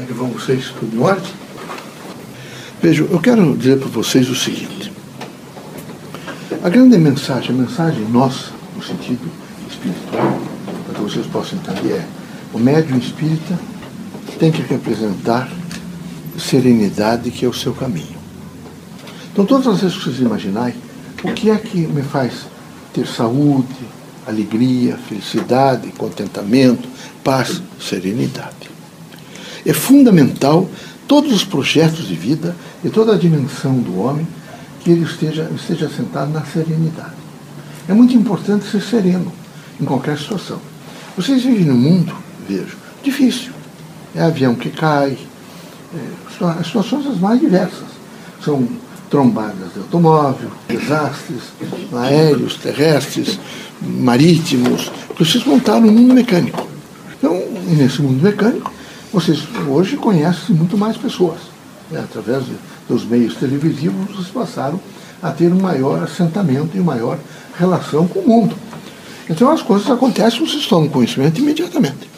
Como é que vão vocês? Tudo em ordem? Vejam, eu quero dizer para vocês o seguinte. A grande mensagem, a mensagem nossa, no sentido espiritual, para que vocês possam entender, é o médium espírita tem que representar serenidade, que é o seu caminho. Então, todas as vezes que vocês imaginarem, o que é que me faz ter saúde, alegria, felicidade, contentamento, paz, serenidade? É fundamental todos os projetos de vida e toda a dimensão do homem que ele esteja, esteja sentado na serenidade. É muito importante ser sereno em qualquer situação. Vocês vivem num mundo, vejo, difícil. É avião que cai, é, situações as mais diversas. São trombadas de automóvel, desastres aéreos, terrestres, marítimos, vocês montaram um mundo mecânico. Então, nesse mundo mecânico, vocês hoje conhecem muito mais pessoas. Né? Através dos meios televisivos, vocês passaram a ter um maior assentamento e maior relação com o mundo. Então as coisas acontecem, vocês tomam conhecimento imediatamente.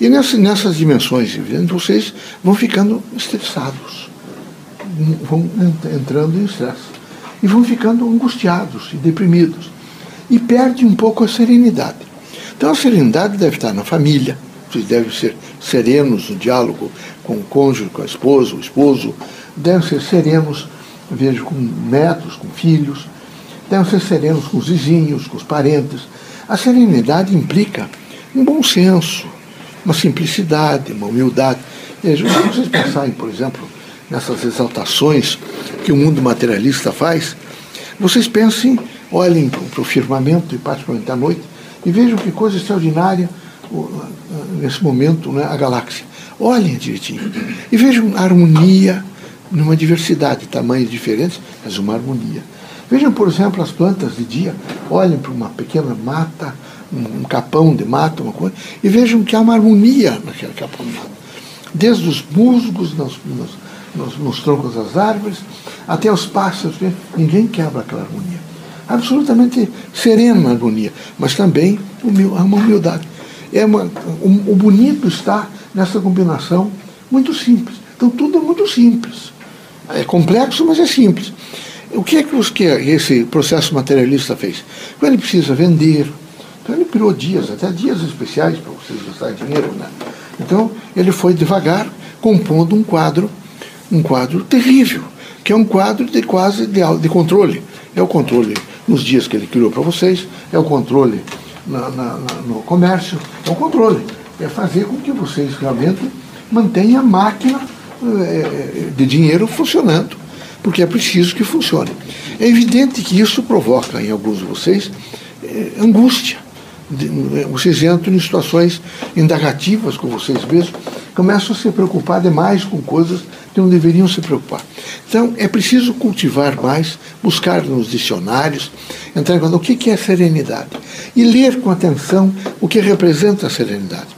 E nessas, nessas dimensões, vocês vão ficando estressados, vão entrando em estresse, e vão ficando angustiados e deprimidos, e perde um pouco a serenidade. Então a serenidade deve estar na família, devem ser serenos no diálogo com o cônjuge, com a esposa, o esposo, devem ser serenos, vejo, com netos, com filhos, devem ser serenos com os vizinhos, com os parentes. A serenidade implica um bom senso, uma simplicidade, uma humildade. Veja, se vocês pensarem, por exemplo, nessas exaltações que o mundo materialista faz, vocês pensem, olhem para o firmamento, e particularmente à noite, e vejam que coisa extraordinária nesse momento, né, a galáxia. Olhem direitinho e vejam harmonia numa diversidade, tamanhos diferentes, mas uma harmonia. Vejam, por exemplo, as plantas de dia, olhem para uma pequena mata, um capão de mata, uma coisa, e vejam que há uma harmonia naquele capão de mata. Desde os musgos, nos, nos, nos, nos troncos das árvores, até os pássaros, ninguém quebra aquela harmonia. Absolutamente serena a harmonia, mas também há uma humildade. É uma, um, o bonito está nessa combinação muito simples. Então tudo é muito simples. É complexo, mas é simples. O que é que, os, que esse processo materialista fez? Quando ele precisa vender, então ele criou dias, até dias especiais para vocês gastarem dinheiro. Né? Então ele foi devagar compondo um quadro, um quadro terrível, que é um quadro de quase de, de controle. É o controle nos dias que ele criou para vocês, é o controle na, na, no comércio, é o controle. É fazer com que vocês realmente mantenham a máquina é, de dinheiro funcionando, porque é preciso que funcione. É evidente que isso provoca em alguns de vocês é, angústia. Vocês entram em situações indagativas com vocês mesmos, começam a se preocupar demais com coisas não deveriam se preocupar. Então, é preciso cultivar mais, buscar nos dicionários, entrar o que é serenidade e ler com atenção o que representa a serenidade.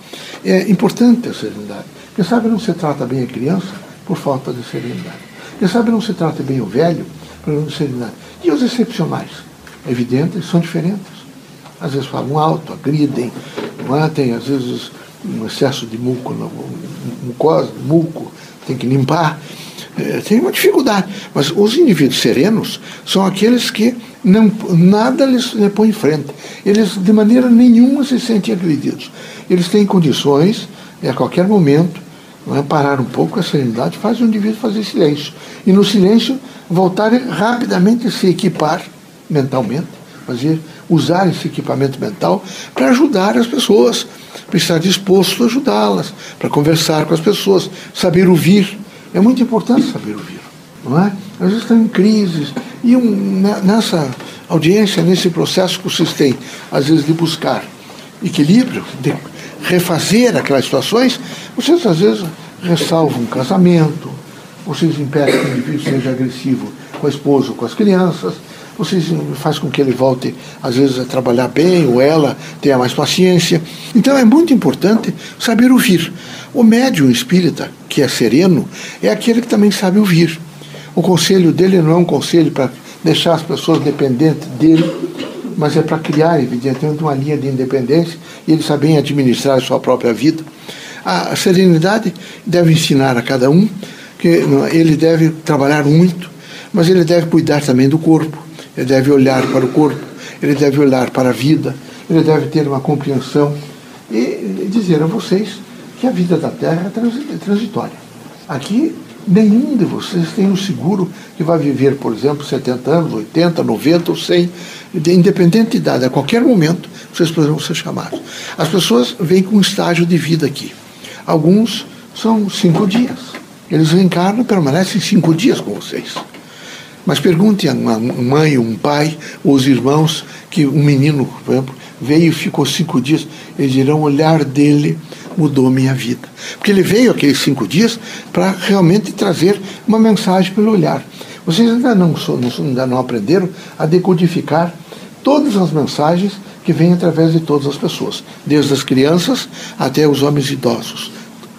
É importante a serenidade. Quem sabe não se trata bem a criança por falta de serenidade. Quem sabe não se trata bem o velho por falta de serenidade. E os excepcionais? É evidente, eles são diferentes. Às vezes falam alto, agridem, não é? tem às vezes um excesso de muco, mucosa, muco, tem que limpar. É, tem uma dificuldade. Mas os indivíduos serenos são aqueles que não, nada lhes, põe em frente. Eles, de maneira nenhuma, se sentem agredidos. Eles têm condições, e a qualquer momento, é, parar um pouco, a serenidade faz o indivíduo fazer silêncio. E no silêncio, voltar rapidamente a se equipar mentalmente, fazer, usar esse equipamento mental para ajudar as pessoas, para estar disposto a ajudá-las, para conversar com as pessoas, saber ouvir é muito importante saber ouvir, não é? Às vezes estão em crises e um, nessa audiência, nesse processo que vocês têm, às vezes de buscar equilíbrio, de refazer aquelas situações, vocês às vezes ressalvam um casamento, vocês impedem que o indivíduo seja agressivo com a esposa ou com as crianças, vocês faz com que ele volte, às vezes, a trabalhar bem, ou ela tenha mais paciência. Então é muito importante saber ouvir. O médium espírita, que é sereno, é aquele que também sabe ouvir. O conselho dele não é um conselho para deixar as pessoas dependentes dele, mas é para criar, evidentemente, uma linha de independência e ele saber administrar a sua própria vida. A serenidade deve ensinar a cada um que ele deve trabalhar muito, mas ele deve cuidar também do corpo, ele deve olhar para o corpo, ele deve olhar para a vida, ele deve ter uma compreensão e dizer a vocês que a vida da Terra é transitória. Aqui, nenhum de vocês tem o seguro que vai viver, por exemplo, 70 anos, 80, 90 ou 100, de independente de idade, a qualquer momento vocês poderão ser chamados. As pessoas vêm com um estágio de vida aqui. Alguns são cinco dias. Eles reencarnam e permanecem cinco dias com vocês. Mas pergunte a uma mãe, um pai, ou os irmãos, que um menino, por exemplo, veio e ficou cinco dias, eles dirão: o olhar dele mudou minha vida. Porque ele veio aqueles cinco dias para realmente trazer uma mensagem pelo olhar. Vocês ainda não, ainda não aprenderam a decodificar todas as mensagens que vêm através de todas as pessoas, desde as crianças até os homens idosos.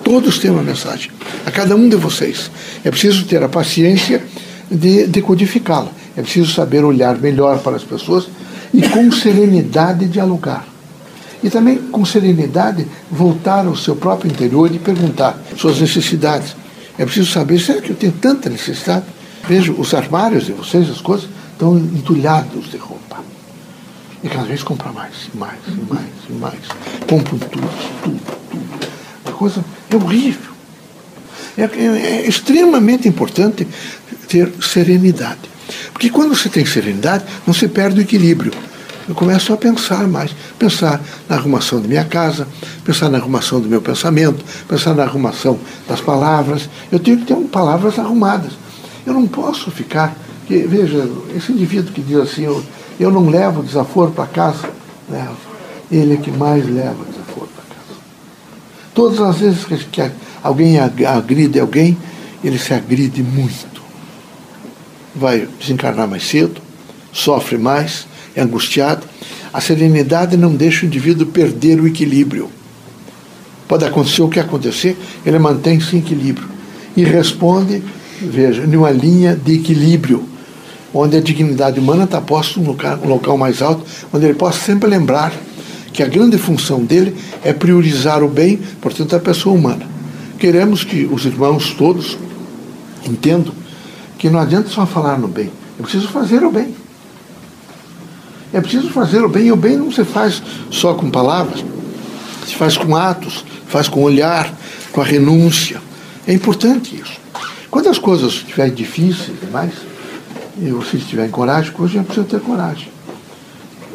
Todos têm uma mensagem. A cada um de vocês. É preciso ter a paciência de decodificá-la. É preciso saber olhar melhor para as pessoas e com serenidade dialogar. E também com serenidade voltar ao seu próprio interior e perguntar suas necessidades. É preciso saber, será que eu tenho tanta necessidade? Vejo os armários de vocês, as coisas, estão entulhados de roupa. E cada vez compra mais, mais, mais, mais. Compram tudo, tudo, tudo. A coisa é horrível. É, é, é extremamente importante ter serenidade. Porque quando você tem serenidade, não se perde o equilíbrio. Eu começo a pensar mais. Pensar na arrumação da minha casa, pensar na arrumação do meu pensamento, pensar na arrumação das palavras. Eu tenho que ter palavras arrumadas. Eu não posso ficar. Que, veja, esse indivíduo que diz assim, eu, eu não levo desaforo para casa, leva. Ele é que mais leva desaforo para casa. Todas as vezes que alguém agride alguém, ele se agride muito. Vai desencarnar mais cedo, sofre mais, é angustiado. A serenidade não deixa o indivíduo perder o equilíbrio. Pode acontecer o que acontecer, ele mantém-se em equilíbrio e responde, veja, numa linha de equilíbrio, onde a dignidade humana está posta num local, um local mais alto, onde ele possa sempre lembrar que a grande função dele é priorizar o bem, portanto, a pessoa humana. Queremos que os irmãos todos entendam que não adianta só falar no bem, é preciso fazer o bem. É preciso fazer o bem, e o bem não se faz só com palavras, se faz com atos, faz com olhar, com a renúncia. É importante isso. Quando as coisas estiverem difíceis demais, e vocês tiverem coragem, hoje é preciso ter coragem.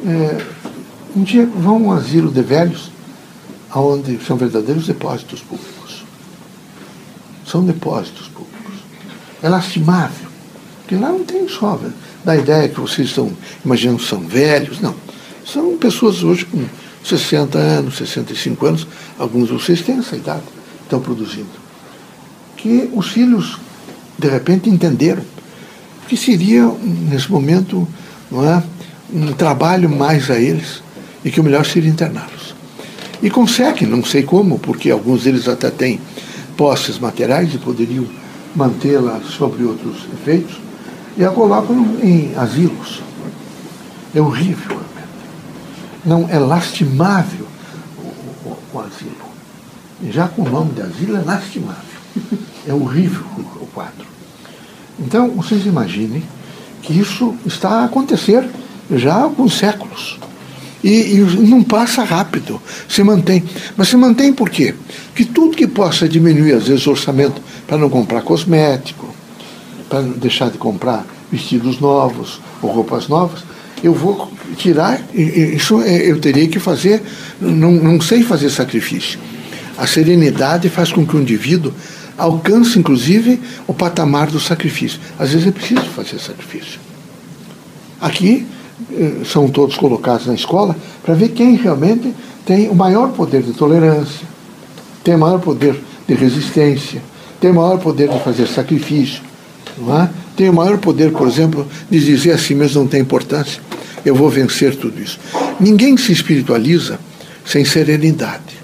É, um dia vão a um asilo de velhos, onde são verdadeiros depósitos públicos. São depósitos. É lastimável, porque lá não tem só da ideia que vocês estão imaginando são velhos. Não. São pessoas hoje com 60 anos, 65 anos, alguns de vocês têm essa idade, estão produzindo. Que os filhos, de repente, entenderam que seria, nesse momento, não é, um trabalho mais a eles e que o melhor seria interná-los. E conseguem, não sei como, porque alguns deles até têm posses materiais e poderiam mantê-la sobre outros efeitos, e a colocam em asilos. É horrível. Não, é lastimável o, o, o asilo. Já com o nome de asilo é lastimável. É horrível o, quadro. Então, vocês imaginem que isso está a acontecer já há alguns séculos. E, e, não passa rápido, se mantém. Mas se mantém por quê? Que tudo que possa diminuir, às vezes, o orçamento para não comprar cosmético, para deixar de comprar vestidos novos ou roupas novas, eu vou tirar, isso é, eu teria que fazer, não, não sei fazer sacrifício. A serenidade faz com que o indivíduo alcance, inclusive, o patamar do sacrifício. Às vezes é preciso fazer sacrifício. Aqui são todos colocados na escola para ver quem realmente tem o maior poder de tolerância, tem o maior poder de resistência, tem o maior poder de fazer sacrifício, é? tem o maior poder, por exemplo, de dizer assim mesmo não tem importância, eu vou vencer tudo isso. Ninguém se espiritualiza sem serenidade.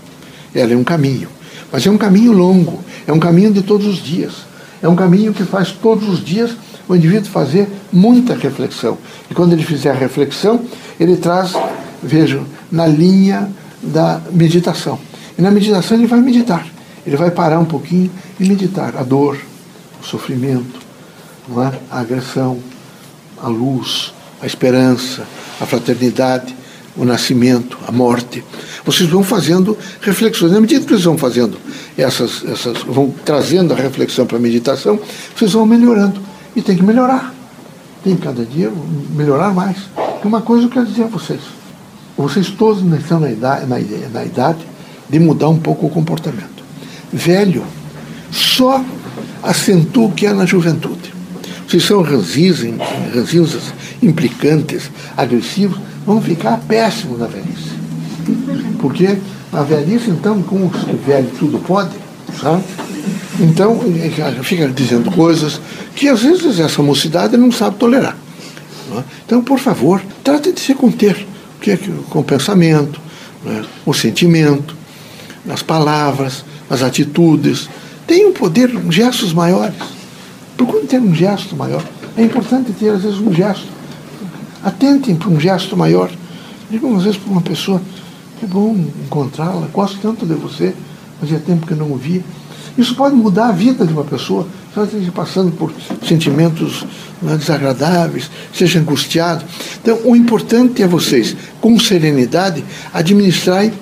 Ela é um caminho, mas é um caminho longo, é um caminho de todos os dias. É um caminho que faz todos os dias o indivíduo fazer muita reflexão. E quando ele fizer a reflexão, ele traz, vejam, na linha da meditação. E na meditação ele vai meditar. Ele vai parar um pouquinho e meditar a dor, o sofrimento, é? a agressão, a luz, a esperança, a fraternidade, o nascimento, a morte. Vocês vão fazendo reflexões. Na medida que vocês vão fazendo essas, essas vão trazendo a reflexão para a meditação, vocês vão melhorando. E tem que melhorar. Tem cada dia melhorar mais. E uma coisa eu quero dizer a vocês. Vocês todos estão na idade, na, na idade de mudar um pouco o comportamento. Velho só acentua o que é na juventude. Vocês são ranzinhos, implicantes, agressivos, vão ficar péssimos na velhice. Porque na velhice, então, como o velho tudo pode, sabe? Então, fica dizendo coisas que às vezes essa mocidade não sabe tolerar. Não é? Então, por favor, trate de se conter que é com o pensamento, né? o sentimento, as palavras, as atitudes. Tem um poder, gestos maiores. Procure ter um gesto maior. É importante ter, às vezes, um gesto. Atentem para um gesto maior. Digam, às vezes, para uma pessoa: que bom encontrá-la, gosto tanto de você, fazia tempo que não o via. Isso pode mudar a vida de uma pessoa, se ela esteja passando por sentimentos né, desagradáveis, seja angustiado. Então, o importante é vocês, com serenidade, administrarem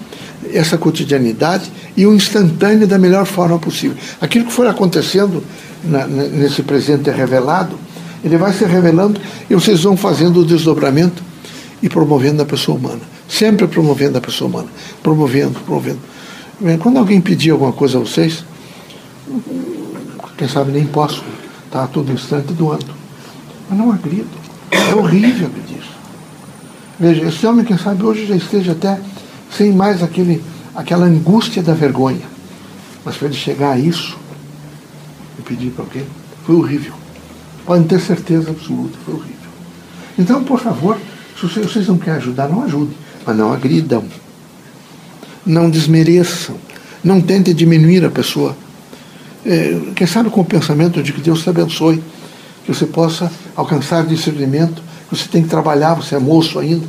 essa cotidianidade e o instantâneo da melhor forma possível. Aquilo que for acontecendo na, nesse presente revelado, ele vai se revelando e vocês vão fazendo o desdobramento e promovendo a pessoa humana. Sempre promovendo a pessoa humana. Promovendo, promovendo. Quando alguém pedir alguma coisa a vocês, quem sabe nem posso estar todo instante doando. Mas não agrido. É horrível pedir. Veja, esse homem, quem sabe, hoje já esteja até sem mais aquele, aquela angústia da vergonha. Mas para ele chegar a isso, e pedir para alguém, foi horrível. Podem ter certeza absoluta, foi horrível. Então, por favor, se vocês não querem ajudar, não ajudem. Mas não agridam. Não desmereçam. Não tentem diminuir a pessoa é, quem sabe com o pensamento de que Deus te abençoe, que você possa alcançar discernimento, você tem que trabalhar, você é moço ainda,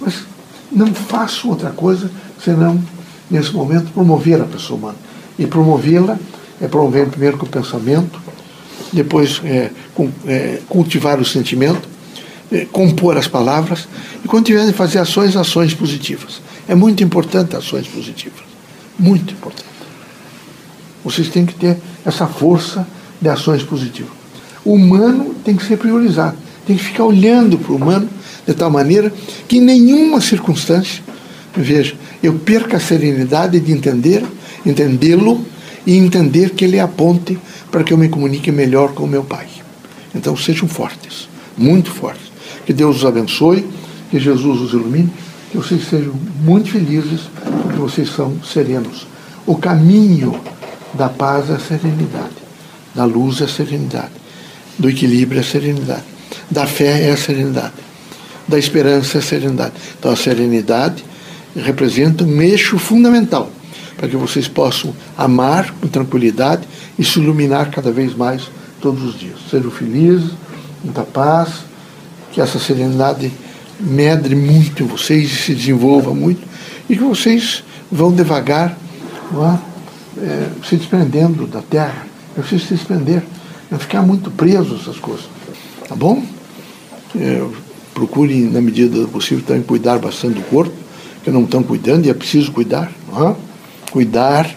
mas não faça outra coisa senão, nesse momento, promover a pessoa humana. E promovê-la é promover primeiro com o pensamento, depois é, com, é, cultivar o sentimento, é, compor as palavras, e quando tiverem fazer ações, ações positivas. É muito importante ações positivas. Muito importante. Vocês têm que ter essa força de ações positivas. O humano tem que ser priorizado, tem que ficar olhando para o humano de tal maneira que em nenhuma circunstância, veja, eu perca a serenidade de entender, entendê-lo e entender que ele é a ponte para que eu me comunique melhor com o meu Pai. Então sejam fortes, muito fortes. Que Deus os abençoe, que Jesus os ilumine, que vocês sejam muito felizes, porque vocês são serenos. O caminho da paz a serenidade, da luz a serenidade, do equilíbrio a serenidade, da fé é a serenidade, da esperança é a serenidade. Então a serenidade representa um eixo fundamental para que vocês possam amar com tranquilidade e se iluminar cada vez mais todos os dias. Sejam felizes, muita paz, que essa serenidade medre muito em vocês e se desenvolva muito, e que vocês vão devagar? É, se desprendendo da terra. Eu preciso se desprender, não ficar muito preso essas coisas. Tá bom? É, procurem, na medida do possível, também cuidar bastante do corpo, que não estão cuidando e é preciso cuidar. É? Cuidar,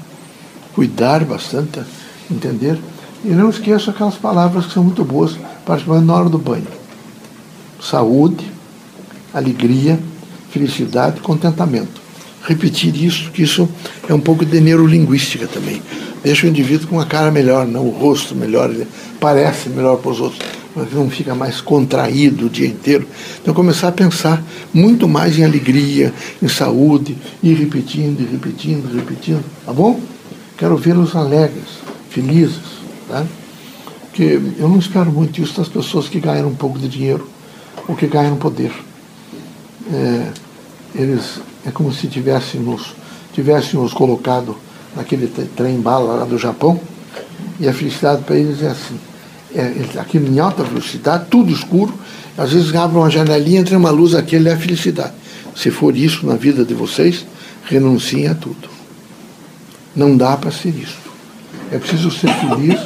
cuidar bastante, entender? E não esqueça aquelas palavras que são muito boas, particularmente na hora do banho. Saúde, alegria, felicidade, contentamento repetir isso, que isso é um pouco de neurolinguística também. Deixa o indivíduo com uma cara melhor, não o rosto melhor, ele parece melhor para os outros, mas não fica mais contraído o dia inteiro. Então começar a pensar muito mais em alegria, em saúde, e repetindo, e repetindo, e repetindo, tá bom? Quero vê-los alegres, felizes, tá? Porque eu não espero muito isso das pessoas que ganham um pouco de dinheiro ou que ganham poder. É, eles é como se tivéssemos, tivéssemos colocado naquele trem bala lá do Japão, e a felicidade para eles é assim. É, aquilo em alta velocidade, tudo escuro, às vezes abre uma janelinha, entra uma luz, aquele é a felicidade. Se for isso na vida de vocês, renunciem a tudo. Não dá para ser isso. É preciso ser feliz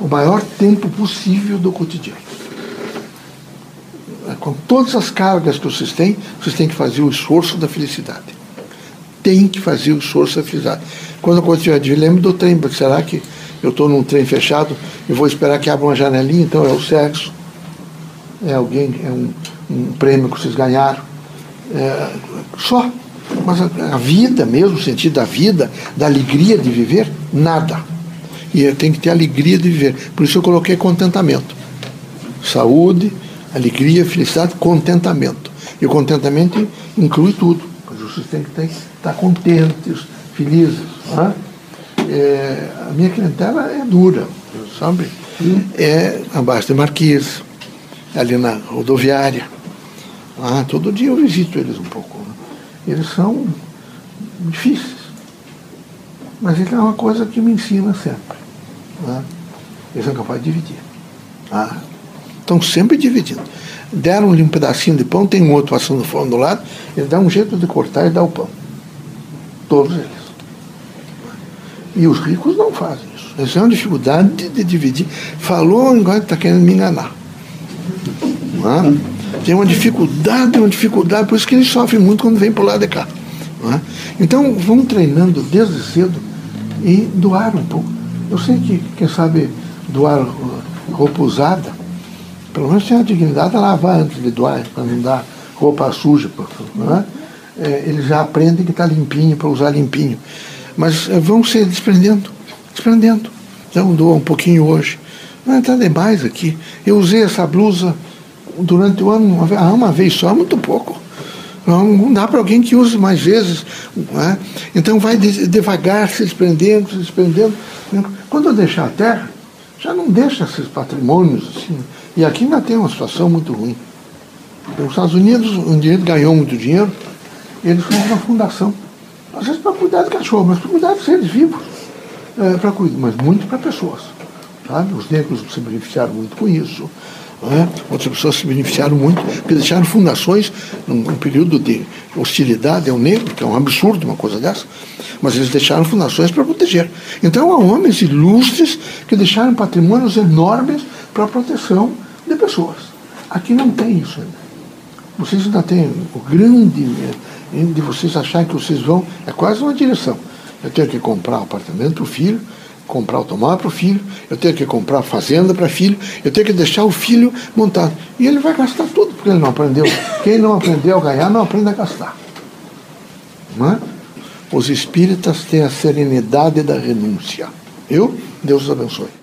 o maior tempo possível do cotidiano. Com todas as cargas que vocês têm, vocês têm que fazer o esforço da felicidade. Tem que fazer o esforço da felicidade. Quando eu estiver de lembro do trem, será que eu estou num trem fechado e vou esperar que abra uma janelinha? Então é o sexo, é alguém, é um, um prêmio que vocês ganharam. É, só. Mas a, a, vida mesmo, o sentido da vida, da alegria de viver, nada. E tem que ter alegria de viver. Por isso eu coloquei contentamento. Saúde, alegria, felicidade, contentamento. E o contentamento inclui tudo. Vocês têm que estar contentes, felizes. Né? É, a minha clientela é dura, sabe? É abaixo de Marquês, ali na rodoviária. Ah, todo dia eu visito eles um pouco. Né? Eles são difíceis. Mas ele é uma coisa que me ensina sempre. Né? Eles são capazes de dividir. Ah, estão sempre dividindo. Deram-lhe um pedacinho de pão, tem um outro passando fome do lado, ele dá um jeito de cortar e dá o pão. Todos eles. E os ricos não fazem isso. Eles têm uma dificuldade de, de dividir. Falou, agora está querendo me enganar. É? Tem uma dificuldade, uma dificuldade, por isso que eles sofrem muito quando vêm para o lado de cá. É? Então, vão treinando desde cedo e doar um pouco. Eu sei que, quem sabe, doar roupa usada, pelo menos tem a dignidade de lavar antes de doar, para não dar roupa suja. Não é? É, eles já aprendem que está limpinho, para usar limpinho. Mas é, vão se desprendendo, desprendendo. Então, doa um pouquinho hoje. Não é nada demais aqui. Eu usei essa blusa durante o ano uma vez, ah, uma vez só, muito pouco. Não, dá para alguém que use mais vezes. É? Então vai devagar se desprendendo, se desprendendo. Quando eu deixar a terra, já não deixa esses patrimônios assim. E aqui ainda tem uma situação muito ruim. Os Estados Unidos, onde ele ganhou muito dinheiro, eles fizeram uma fundação. Às vezes para cuidar de cachorro, mas para cuidar de seres vivos. É, para cuidar, mas muito para pessoas. Sabe? Os negros se beneficiaram muito com isso. É? Outras pessoas se beneficiaram muito, porque deixaram fundações num, num, período de hostilidade ao negro, que é um absurdo uma coisa dessa, mas eles deixaram fundações para proteger. Então há homens ilustres que deixaram patrimônios enormes para proteção de pessoas. Aqui não tem isso ainda. Vocês ainda têm o grande de vocês acharem que vocês vão, é quase uma direção. Eu tenho que comprar apartamento para o filho, comprar automóvel para o filho, eu tenho que comprar fazenda para filho, eu tenho que deixar o filho montado. E ele vai gastar tudo, porque ele não aprendeu. Quem não aprendeu a ganhar, não aprende a gastar. Não é? Os espíritas têm a serenidade da renúncia. Eu? Deus os abençoe.